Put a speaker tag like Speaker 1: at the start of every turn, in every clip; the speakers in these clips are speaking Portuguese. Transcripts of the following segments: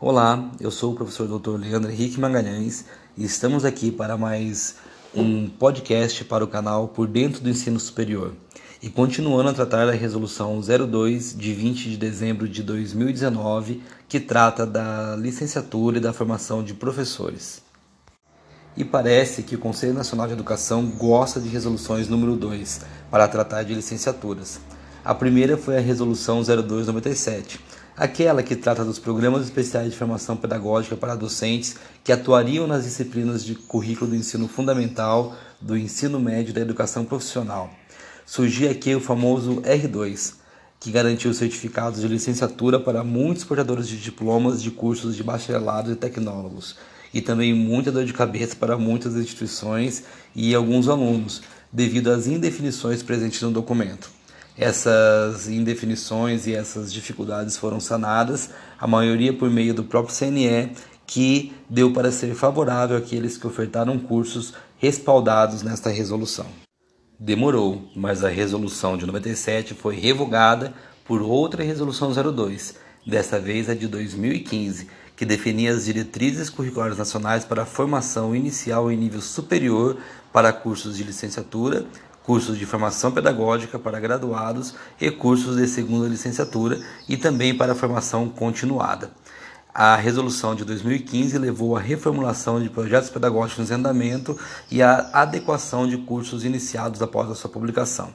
Speaker 1: Olá, eu sou o professor Dr. Leandro Henrique Magalhães e estamos aqui para mais um podcast para o canal Por Dentro do Ensino Superior. E continuando a tratar da resolução 02 de 20 de dezembro de 2019, que trata da licenciatura e da formação de professores. E parece que o Conselho Nacional de Educação gosta de resoluções número 2 para tratar de licenciaturas. A primeira foi a resolução 0297 aquela que trata dos programas especiais de formação pedagógica para docentes que atuariam nas disciplinas de currículo do ensino fundamental, do ensino médio e da educação profissional. Surgia aqui o famoso R2, que garantiu certificados de licenciatura para muitos portadores de diplomas de cursos de bacharelado e tecnólogos, e também muita dor de cabeça para muitas instituições e alguns alunos, devido às indefinições presentes no documento. Essas indefinições e essas dificuldades foram sanadas, a maioria por meio do próprio CNE, que deu para ser favorável àqueles que ofertaram cursos respaldados nesta resolução. Demorou, mas a resolução de 97 foi revogada por outra resolução 02, desta vez a de 2015, que definia as diretrizes curriculares nacionais para a formação inicial em nível superior para cursos de licenciatura, cursos de formação pedagógica para graduados e cursos de segunda licenciatura e também para formação continuada. A resolução de 2015 levou à reformulação de projetos pedagógicos em andamento e à adequação de cursos iniciados após a sua publicação.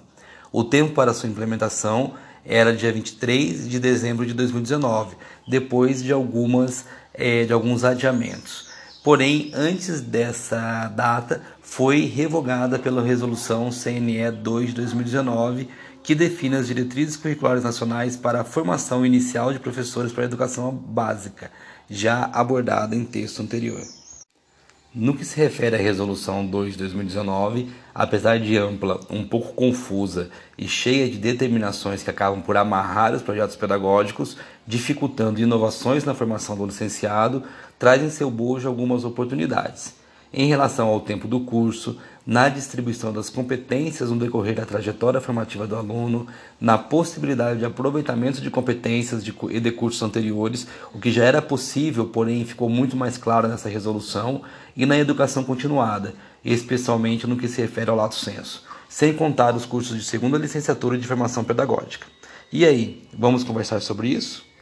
Speaker 1: O tempo para sua implementação era dia 23 de dezembro de 2019, depois de algumas eh, de alguns adiamentos. Porém, antes dessa data, foi revogada pela Resolução CNE 2 de 2019, que define as diretrizes curriculares nacionais para a formação inicial de professores para a educação básica, já abordada em texto anterior. No que se refere à Resolução 2 de 2019, apesar de ampla, um pouco confusa e cheia de determinações que acabam por amarrar os projetos pedagógicos, dificultando inovações na formação do licenciado, traz em seu bojo algumas oportunidades em relação ao tempo do curso, na distribuição das competências no decorrer da trajetória formativa do aluno, na possibilidade de aproveitamento de competências de, e de cursos anteriores, o que já era possível, porém ficou muito mais claro nessa resolução, e na educação continuada, especialmente no que se refere ao lato senso, sem contar os cursos de segunda licenciatura de formação pedagógica. E aí, vamos conversar sobre isso?